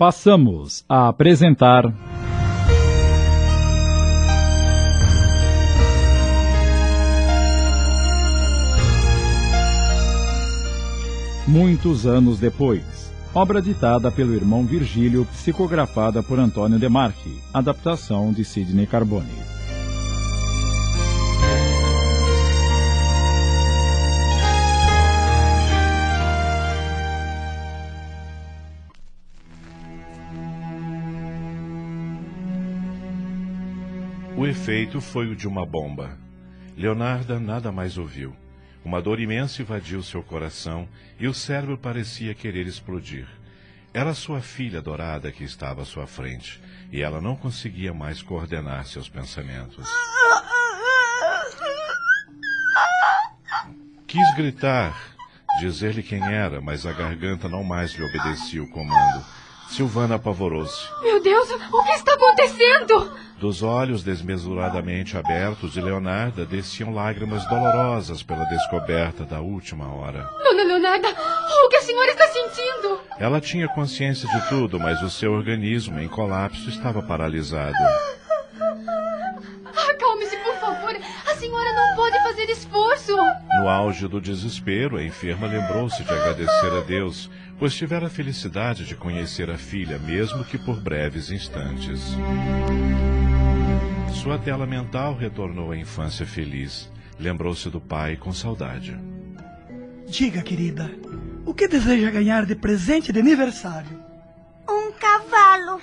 Passamos a apresentar. Muitos anos depois. Obra ditada pelo irmão Virgílio, psicografada por Antônio Demarque. Adaptação de Sidney Carbone. Efeito foi o de uma bomba. Leonarda nada mais ouviu. Uma dor imensa invadiu seu coração e o cérebro parecia querer explodir. Era sua filha adorada que estava à sua frente e ela não conseguia mais coordenar seus pensamentos. Quis gritar, dizer-lhe quem era, mas a garganta não mais lhe obedecia o comando. Silvana apavorou-se. Meu Deus, o que está acontecendo? Dos olhos desmesuradamente abertos de Leonarda desciam lágrimas dolorosas pela descoberta da última hora. Dona Leonarda, o que a senhora está sentindo? Ela tinha consciência de tudo, mas o seu organismo em colapso estava paralisado. No auge do desespero, a enferma lembrou-se de agradecer a Deus, pois tivera a felicidade de conhecer a filha, mesmo que por breves instantes. Sua tela mental retornou à infância feliz. Lembrou-se do pai com saudade. Diga, querida, o que deseja ganhar de presente de aniversário? Um cavalo.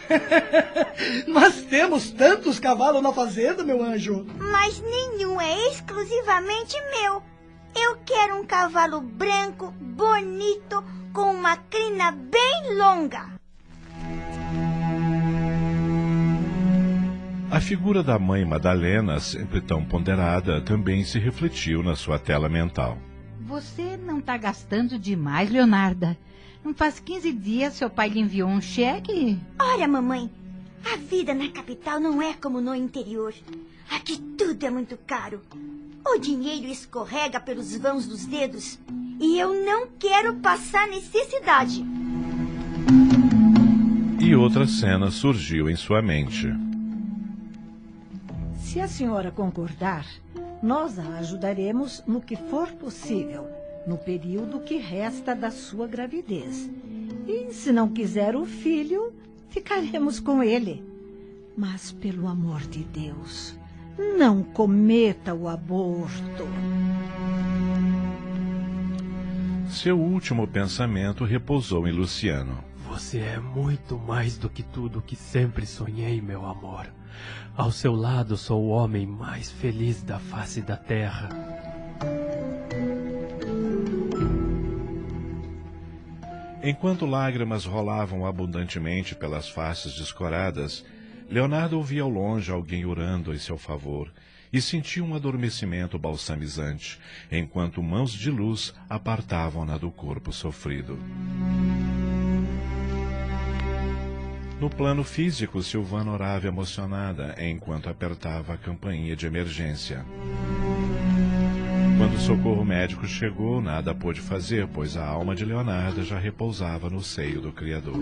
Mas temos tantos cavalos na fazenda, meu anjo. Mas nenhum é exclusivamente meu. Eu quero um cavalo branco, bonito, com uma crina bem longa. A figura da mãe Madalena, sempre tão ponderada, também se refletiu na sua tela mental. Você não está gastando demais, Leonarda. Não faz 15 dias seu pai lhe enviou um cheque? Olha, mamãe, a vida na capital não é como no interior. Aqui tudo é muito caro. O dinheiro escorrega pelos vãos dos dedos e eu não quero passar necessidade. E outra cena surgiu em sua mente. Se a senhora concordar, nós a ajudaremos no que for possível, no período que resta da sua gravidez. E se não quiser o filho, ficaremos com ele. Mas, pelo amor de Deus, não cometa o aborto. Seu último pensamento repousou em Luciano. Você é muito mais do que tudo que sempre sonhei, meu amor. Ao seu lado sou o homem mais feliz da face da terra. Enquanto lágrimas rolavam abundantemente pelas faces descoradas, Leonardo ouvia ao longe alguém orando em seu favor e sentia um adormecimento balsamizante, enquanto mãos de luz apartavam-na do corpo sofrido. No plano físico, Silvana orava emocionada enquanto apertava a campainha de emergência. Quando o socorro médico chegou, nada pôde fazer, pois a alma de Leonardo já repousava no seio do Criador.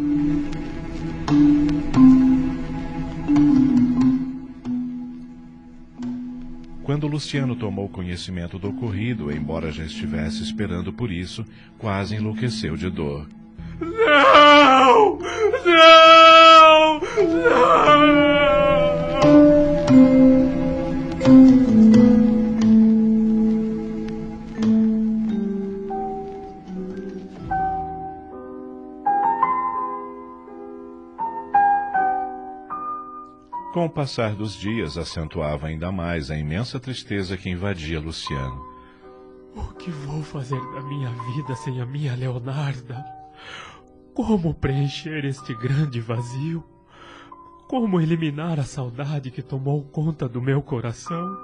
Quando Luciano tomou conhecimento do ocorrido, embora já estivesse esperando por isso, quase enlouqueceu de dor. Não! Não! Com o passar dos dias, acentuava ainda mais a imensa tristeza que invadia Luciano. O que vou fazer da minha vida sem a minha Leonarda? Como preencher este grande vazio? Como eliminar a saudade que tomou conta do meu coração?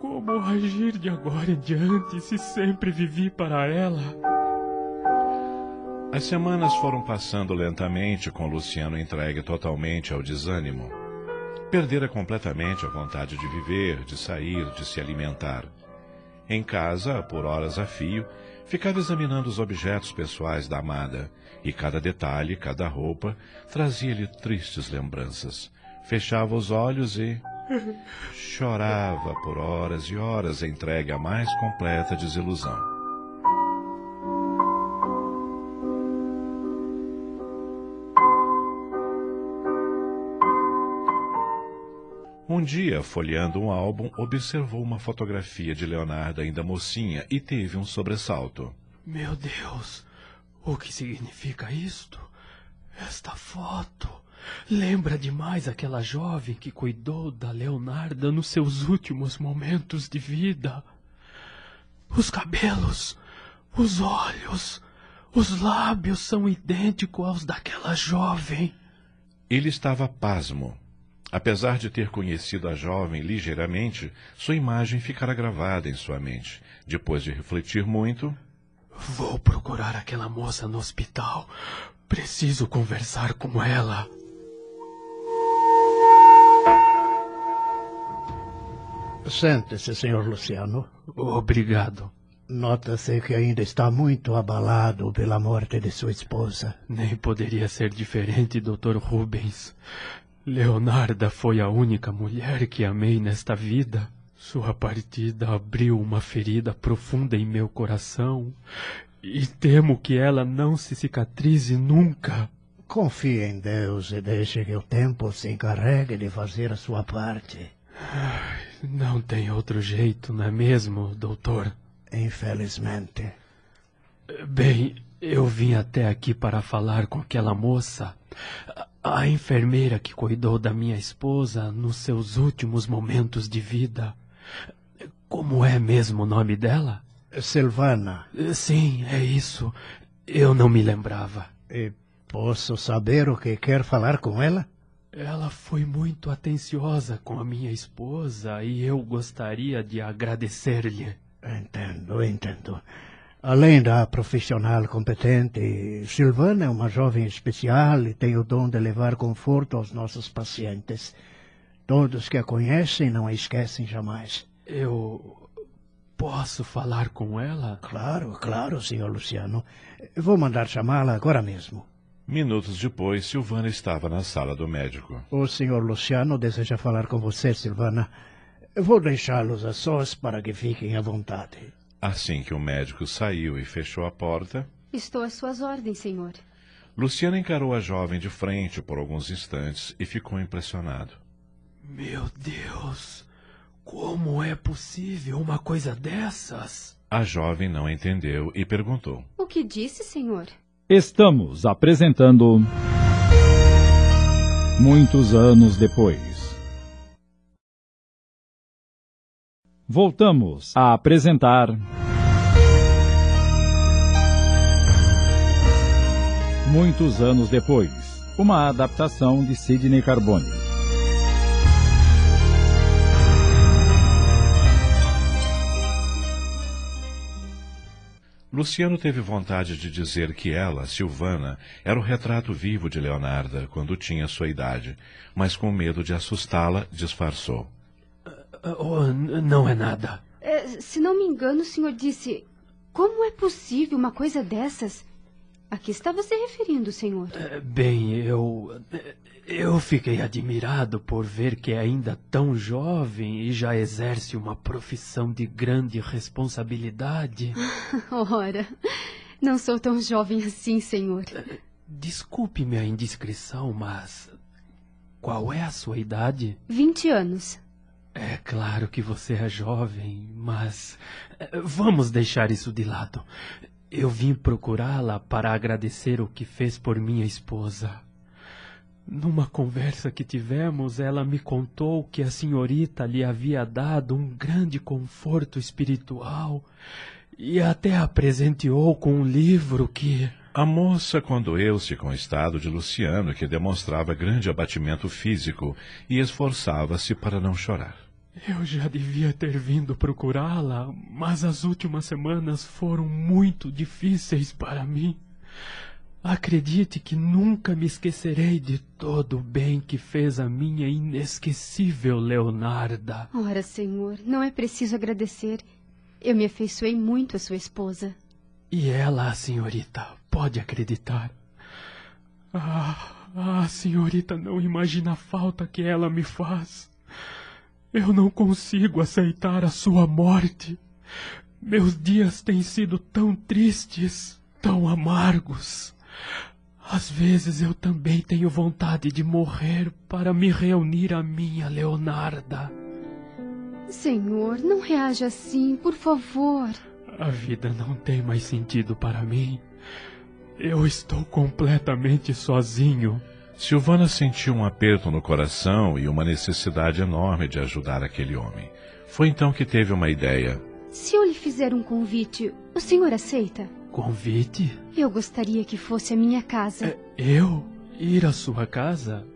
Como agir de agora em diante se sempre vivi para ela? As semanas foram passando lentamente, com Luciano entregue totalmente ao desânimo. Perdera completamente a vontade de viver, de sair, de se alimentar. Em casa, por horas a fio, ficava examinando os objetos pessoais da amada, e cada detalhe, cada roupa, trazia-lhe tristes lembranças. Fechava os olhos e chorava por horas e horas entregue à mais completa desilusão. Um dia, folheando um álbum, observou uma fotografia de Leonardo ainda mocinha e teve um sobressalto. Meu Deus, o que significa isto? Esta foto lembra demais aquela jovem que cuidou da Leonarda nos seus últimos momentos de vida. Os cabelos, os olhos, os lábios são idênticos aos daquela jovem. Ele estava pasmo. Apesar de ter conhecido a jovem ligeiramente, sua imagem ficara gravada em sua mente. Depois de refletir muito. Vou procurar aquela moça no hospital. Preciso conversar com ela. Sente-se, senhor Luciano. Obrigado. Nota-se que ainda está muito abalado pela morte de sua esposa. Nem poderia ser diferente, Dr. Rubens. Leonarda foi a única mulher que amei nesta vida. Sua partida abriu uma ferida profunda em meu coração e temo que ela não se cicatrize nunca. Confie em Deus e deixe que o tempo se encarregue de fazer a sua parte. Não tem outro jeito, não é mesmo, doutor? Infelizmente. Bem, eu vim até aqui para falar com aquela moça. A enfermeira que cuidou da minha esposa nos seus últimos momentos de vida. Como é mesmo o nome dela? Silvana. Sim, é isso. Eu não me lembrava. E posso saber o que quer falar com ela? Ela foi muito atenciosa com a minha esposa e eu gostaria de agradecer-lhe. Entendo, entendo. Além da profissional competente, Silvana é uma jovem especial e tem o dom de levar conforto aos nossos pacientes. Todos que a conhecem não a esquecem jamais. Eu posso falar com ela? Claro, claro, senhor Luciano. Vou mandar chamá-la agora mesmo. Minutos depois, Silvana estava na sala do médico. O senhor Luciano deseja falar com você, Silvana. Vou deixá-los a sós para que fiquem à vontade. Assim que o médico saiu e fechou a porta. Estou às suas ordens, senhor. Luciano encarou a jovem de frente por alguns instantes e ficou impressionado. Meu Deus! Como é possível uma coisa dessas? A jovem não entendeu e perguntou: O que disse, senhor? Estamos apresentando. Muitos anos depois. Voltamos a apresentar. Muitos anos depois, uma adaptação de Sidney Carbone. Luciano teve vontade de dizer que ela, Silvana, era o retrato vivo de Leonarda quando tinha sua idade, mas com medo de assustá-la, disfarçou. Oh, não é nada. É, se não me engano, o senhor disse. Como é possível uma coisa dessas? A que estava se referindo, senhor? É, bem, eu. Eu fiquei admirado por ver que é ainda tão jovem e já exerce uma profissão de grande responsabilidade. Ora, não sou tão jovem assim, senhor. Desculpe-me a indiscrição, mas. Qual é a sua idade? Vinte anos. É claro que você é jovem, mas eh, vamos deixar isso de lado. Eu vim procurá-la para agradecer o que fez por minha esposa. Numa conversa que tivemos, ela me contou que a senhorita lhe havia dado um grande conforto espiritual e até a presenteou com um livro que. A moça condoeu-se com o estado de Luciano, que demonstrava grande abatimento físico, e esforçava-se para não chorar. Eu já devia ter vindo procurá-la, mas as últimas semanas foram muito difíceis para mim. Acredite que nunca me esquecerei de todo o bem que fez a minha inesquecível Leonarda. Ora, senhor, não é preciso agradecer. Eu me afeiçoei muito à sua esposa. E ela, senhorita, pode acreditar. Ah, a senhorita não imagina a falta que ela me faz. Eu não consigo aceitar a sua morte. Meus dias têm sido tão tristes, tão amargos. Às vezes eu também tenho vontade de morrer para me reunir à minha Leonarda. Senhor, não reaja assim, por favor. A vida não tem mais sentido para mim. Eu estou completamente sozinho. Silvana sentiu um aperto no coração e uma necessidade enorme de ajudar aquele homem. Foi então que teve uma ideia. Se eu lhe fizer um convite, o senhor aceita? Convite? Eu gostaria que fosse a minha casa. É, eu? Ir à sua casa?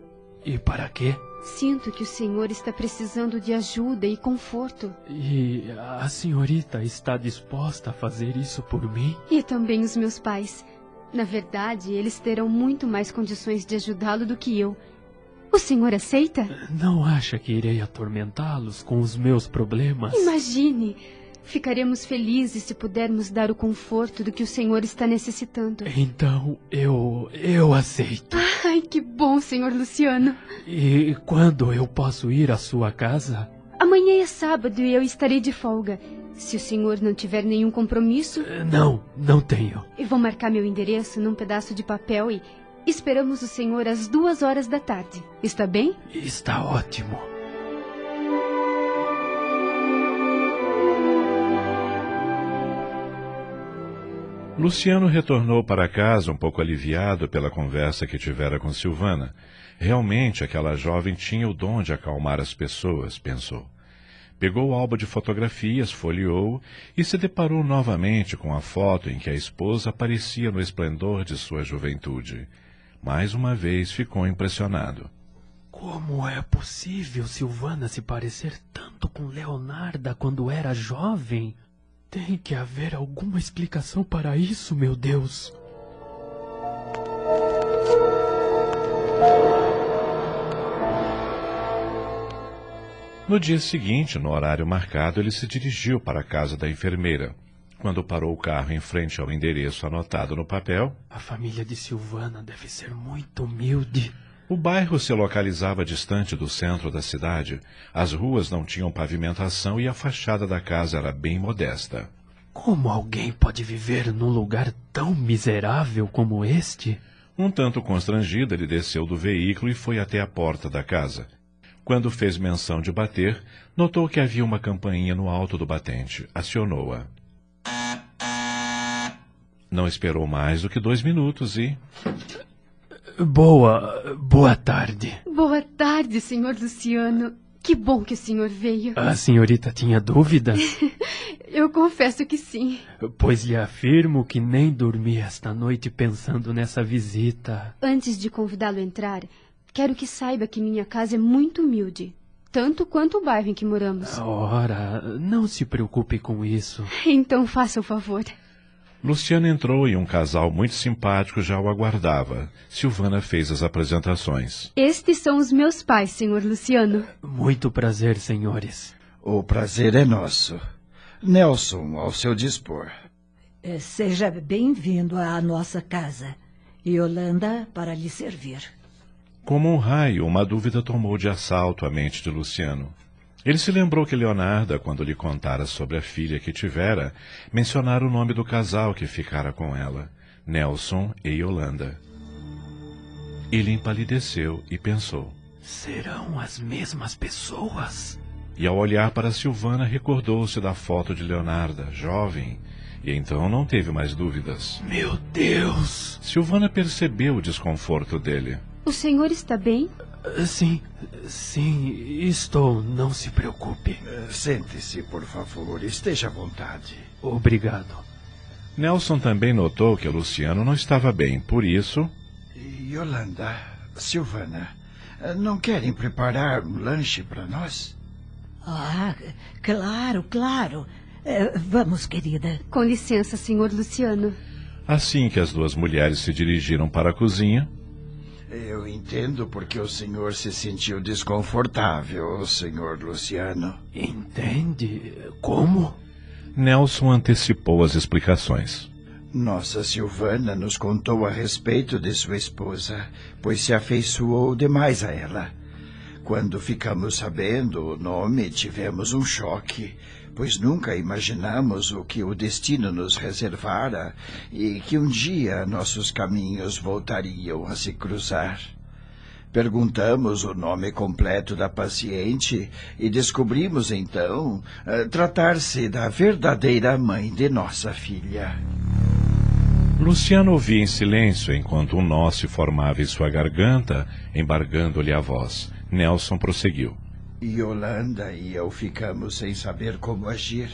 E para quê? Sinto que o senhor está precisando de ajuda e conforto. E a senhorita está disposta a fazer isso por mim? E também os meus pais. Na verdade, eles terão muito mais condições de ajudá-lo do que eu. O senhor aceita? Não acha que irei atormentá-los com os meus problemas? Imagine! Ficaremos felizes se pudermos dar o conforto do que o senhor está necessitando. Então, eu. eu aceito. Ai, que bom, senhor Luciano. E quando eu posso ir à sua casa? Amanhã é sábado e eu estarei de folga. Se o senhor não tiver nenhum compromisso. Eh, não, não tenho. Eu vou marcar meu endereço num pedaço de papel e esperamos o senhor às duas horas da tarde. Está bem? Está ótimo. Luciano retornou para casa um pouco aliviado pela conversa que tivera com Silvana. Realmente aquela jovem tinha o dom de acalmar as pessoas, pensou. Pegou o álbum de fotografias, folheou e se deparou novamente com a foto em que a esposa aparecia no esplendor de sua juventude. Mais uma vez ficou impressionado. Como é possível Silvana se parecer tanto com Leonarda quando era jovem? Tem que haver alguma explicação para isso, meu Deus. No dia seguinte, no horário marcado, ele se dirigiu para a casa da enfermeira. Quando parou o carro em frente ao endereço anotado no papel. A família de Silvana deve ser muito humilde. O bairro se localizava distante do centro da cidade. As ruas não tinham pavimentação e a fachada da casa era bem modesta. Como alguém pode viver num lugar tão miserável como este? Um tanto constrangido, ele desceu do veículo e foi até a porta da casa. Quando fez menção de bater, notou que havia uma campainha no alto do batente. Acionou-a. Não esperou mais do que dois minutos e. Boa. boa tarde. Boa tarde, senhor Luciano. Que bom que o senhor veio. A senhorita tinha dúvidas? Eu confesso que sim. Pois lhe afirmo que nem dormi esta noite pensando nessa visita. Antes de convidá-lo a entrar, Quero que saiba que minha casa é muito humilde. Tanto quanto o bairro em que moramos. Ora, não se preocupe com isso. Então faça o favor. Luciano entrou e um casal muito simpático já o aguardava. Silvana fez as apresentações. Estes são os meus pais, senhor Luciano. Muito prazer, senhores. O prazer é nosso. Nelson, ao seu dispor. Eh, seja bem-vindo à nossa casa. Yolanda para lhe servir. Como um raio, uma dúvida tomou de assalto a mente de Luciano. Ele se lembrou que Leonarda, quando lhe contara sobre a filha que tivera, mencionara o nome do casal que ficara com ela, Nelson e Yolanda. Ele empalideceu e pensou: Serão as mesmas pessoas? E ao olhar para Silvana, recordou-se da foto de Leonarda, jovem, e então não teve mais dúvidas. Meu Deus! Silvana percebeu o desconforto dele. O senhor está bem? Sim, sim, estou. Não se preocupe. Sente-se, por favor. Esteja à vontade. Obrigado. Nelson também notou que Luciano não estava bem, por isso. Yolanda, Silvana, não querem preparar um lanche para nós? Ah, claro, claro. É, vamos, querida. Com licença, senhor Luciano. Assim que as duas mulheres se dirigiram para a cozinha, eu entendo porque o senhor se sentiu desconfortável, senhor Luciano. Entende? Como? Nelson antecipou as explicações. Nossa Silvana nos contou a respeito de sua esposa, pois se afeiçoou demais a ela. Quando ficamos sabendo o nome, tivemos um choque, pois nunca imaginamos o que o destino nos reservara e que um dia nossos caminhos voltariam a se cruzar. Perguntamos o nome completo da paciente e descobrimos então eh, tratar-se da verdadeira mãe de nossa filha. Luciano ouvia em silêncio enquanto um nó se formava em sua garganta, embargando-lhe a voz. Nelson prosseguiu. Yolanda e eu ficamos sem saber como agir,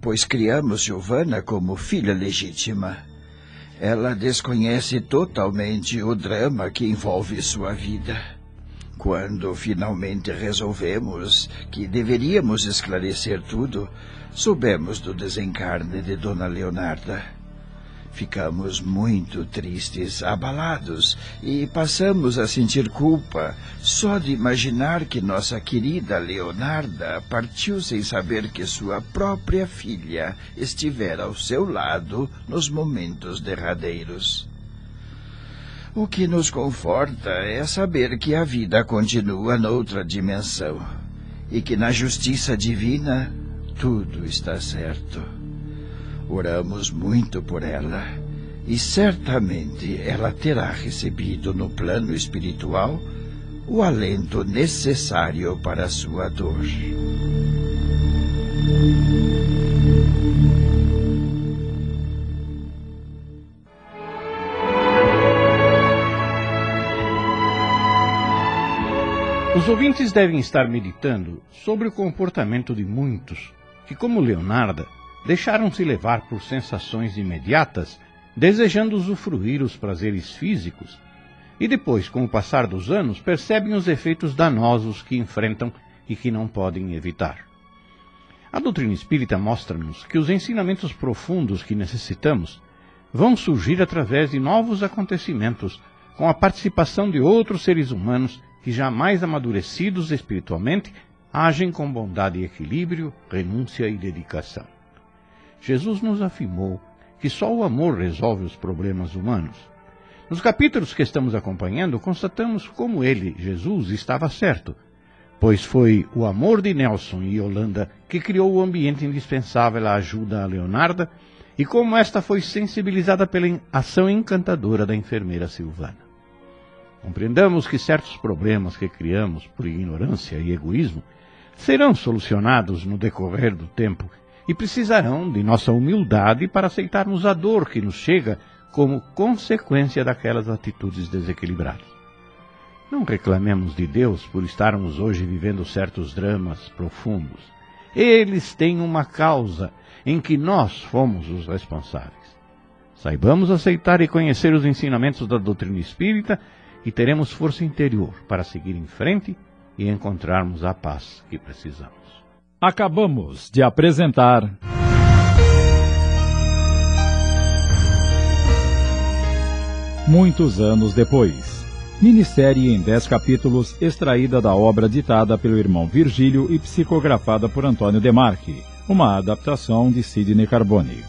pois criamos Giovanna como filha legítima. Ela desconhece totalmente o drama que envolve sua vida. Quando finalmente resolvemos que deveríamos esclarecer tudo, soubemos do desencarne de Dona Leonarda. Ficamos muito tristes, abalados, e passamos a sentir culpa só de imaginar que nossa querida Leonarda partiu sem saber que sua própria filha estivera ao seu lado nos momentos derradeiros. O que nos conforta é saber que a vida continua noutra dimensão e que na justiça divina tudo está certo. Oramos muito por ela e certamente ela terá recebido no plano espiritual o alento necessário para sua dor. Os ouvintes devem estar meditando sobre o comportamento de muitos que, como Leonarda, deixaram-se levar por sensações imediatas, desejando usufruir os prazeres físicos, e depois, com o passar dos anos, percebem os efeitos danosos que enfrentam e que não podem evitar. A doutrina espírita mostra-nos que os ensinamentos profundos que necessitamos vão surgir através de novos acontecimentos, com a participação de outros seres humanos que, jamais amadurecidos espiritualmente, agem com bondade e equilíbrio, renúncia e dedicação. Jesus nos afirmou que só o amor resolve os problemas humanos. Nos capítulos que estamos acompanhando, constatamos como ele, Jesus, estava certo, pois foi o amor de Nelson e Yolanda que criou o ambiente indispensável à ajuda a Leonarda e como esta foi sensibilizada pela ação encantadora da enfermeira Silvana. Compreendamos que certos problemas que criamos por ignorância e egoísmo serão solucionados no decorrer do tempo e precisarão de nossa humildade para aceitarmos a dor que nos chega como consequência daquelas atitudes desequilibradas. Não reclamemos de Deus por estarmos hoje vivendo certos dramas profundos. Eles têm uma causa em que nós fomos os responsáveis. Saibamos aceitar e conhecer os ensinamentos da doutrina espírita e teremos força interior para seguir em frente e encontrarmos a paz que precisamos. Acabamos de apresentar. Muitos anos depois. Minissérie em dez capítulos, extraída da obra ditada pelo irmão Virgílio e psicografada por Antônio Demarque, uma adaptação de Sidney Carbone.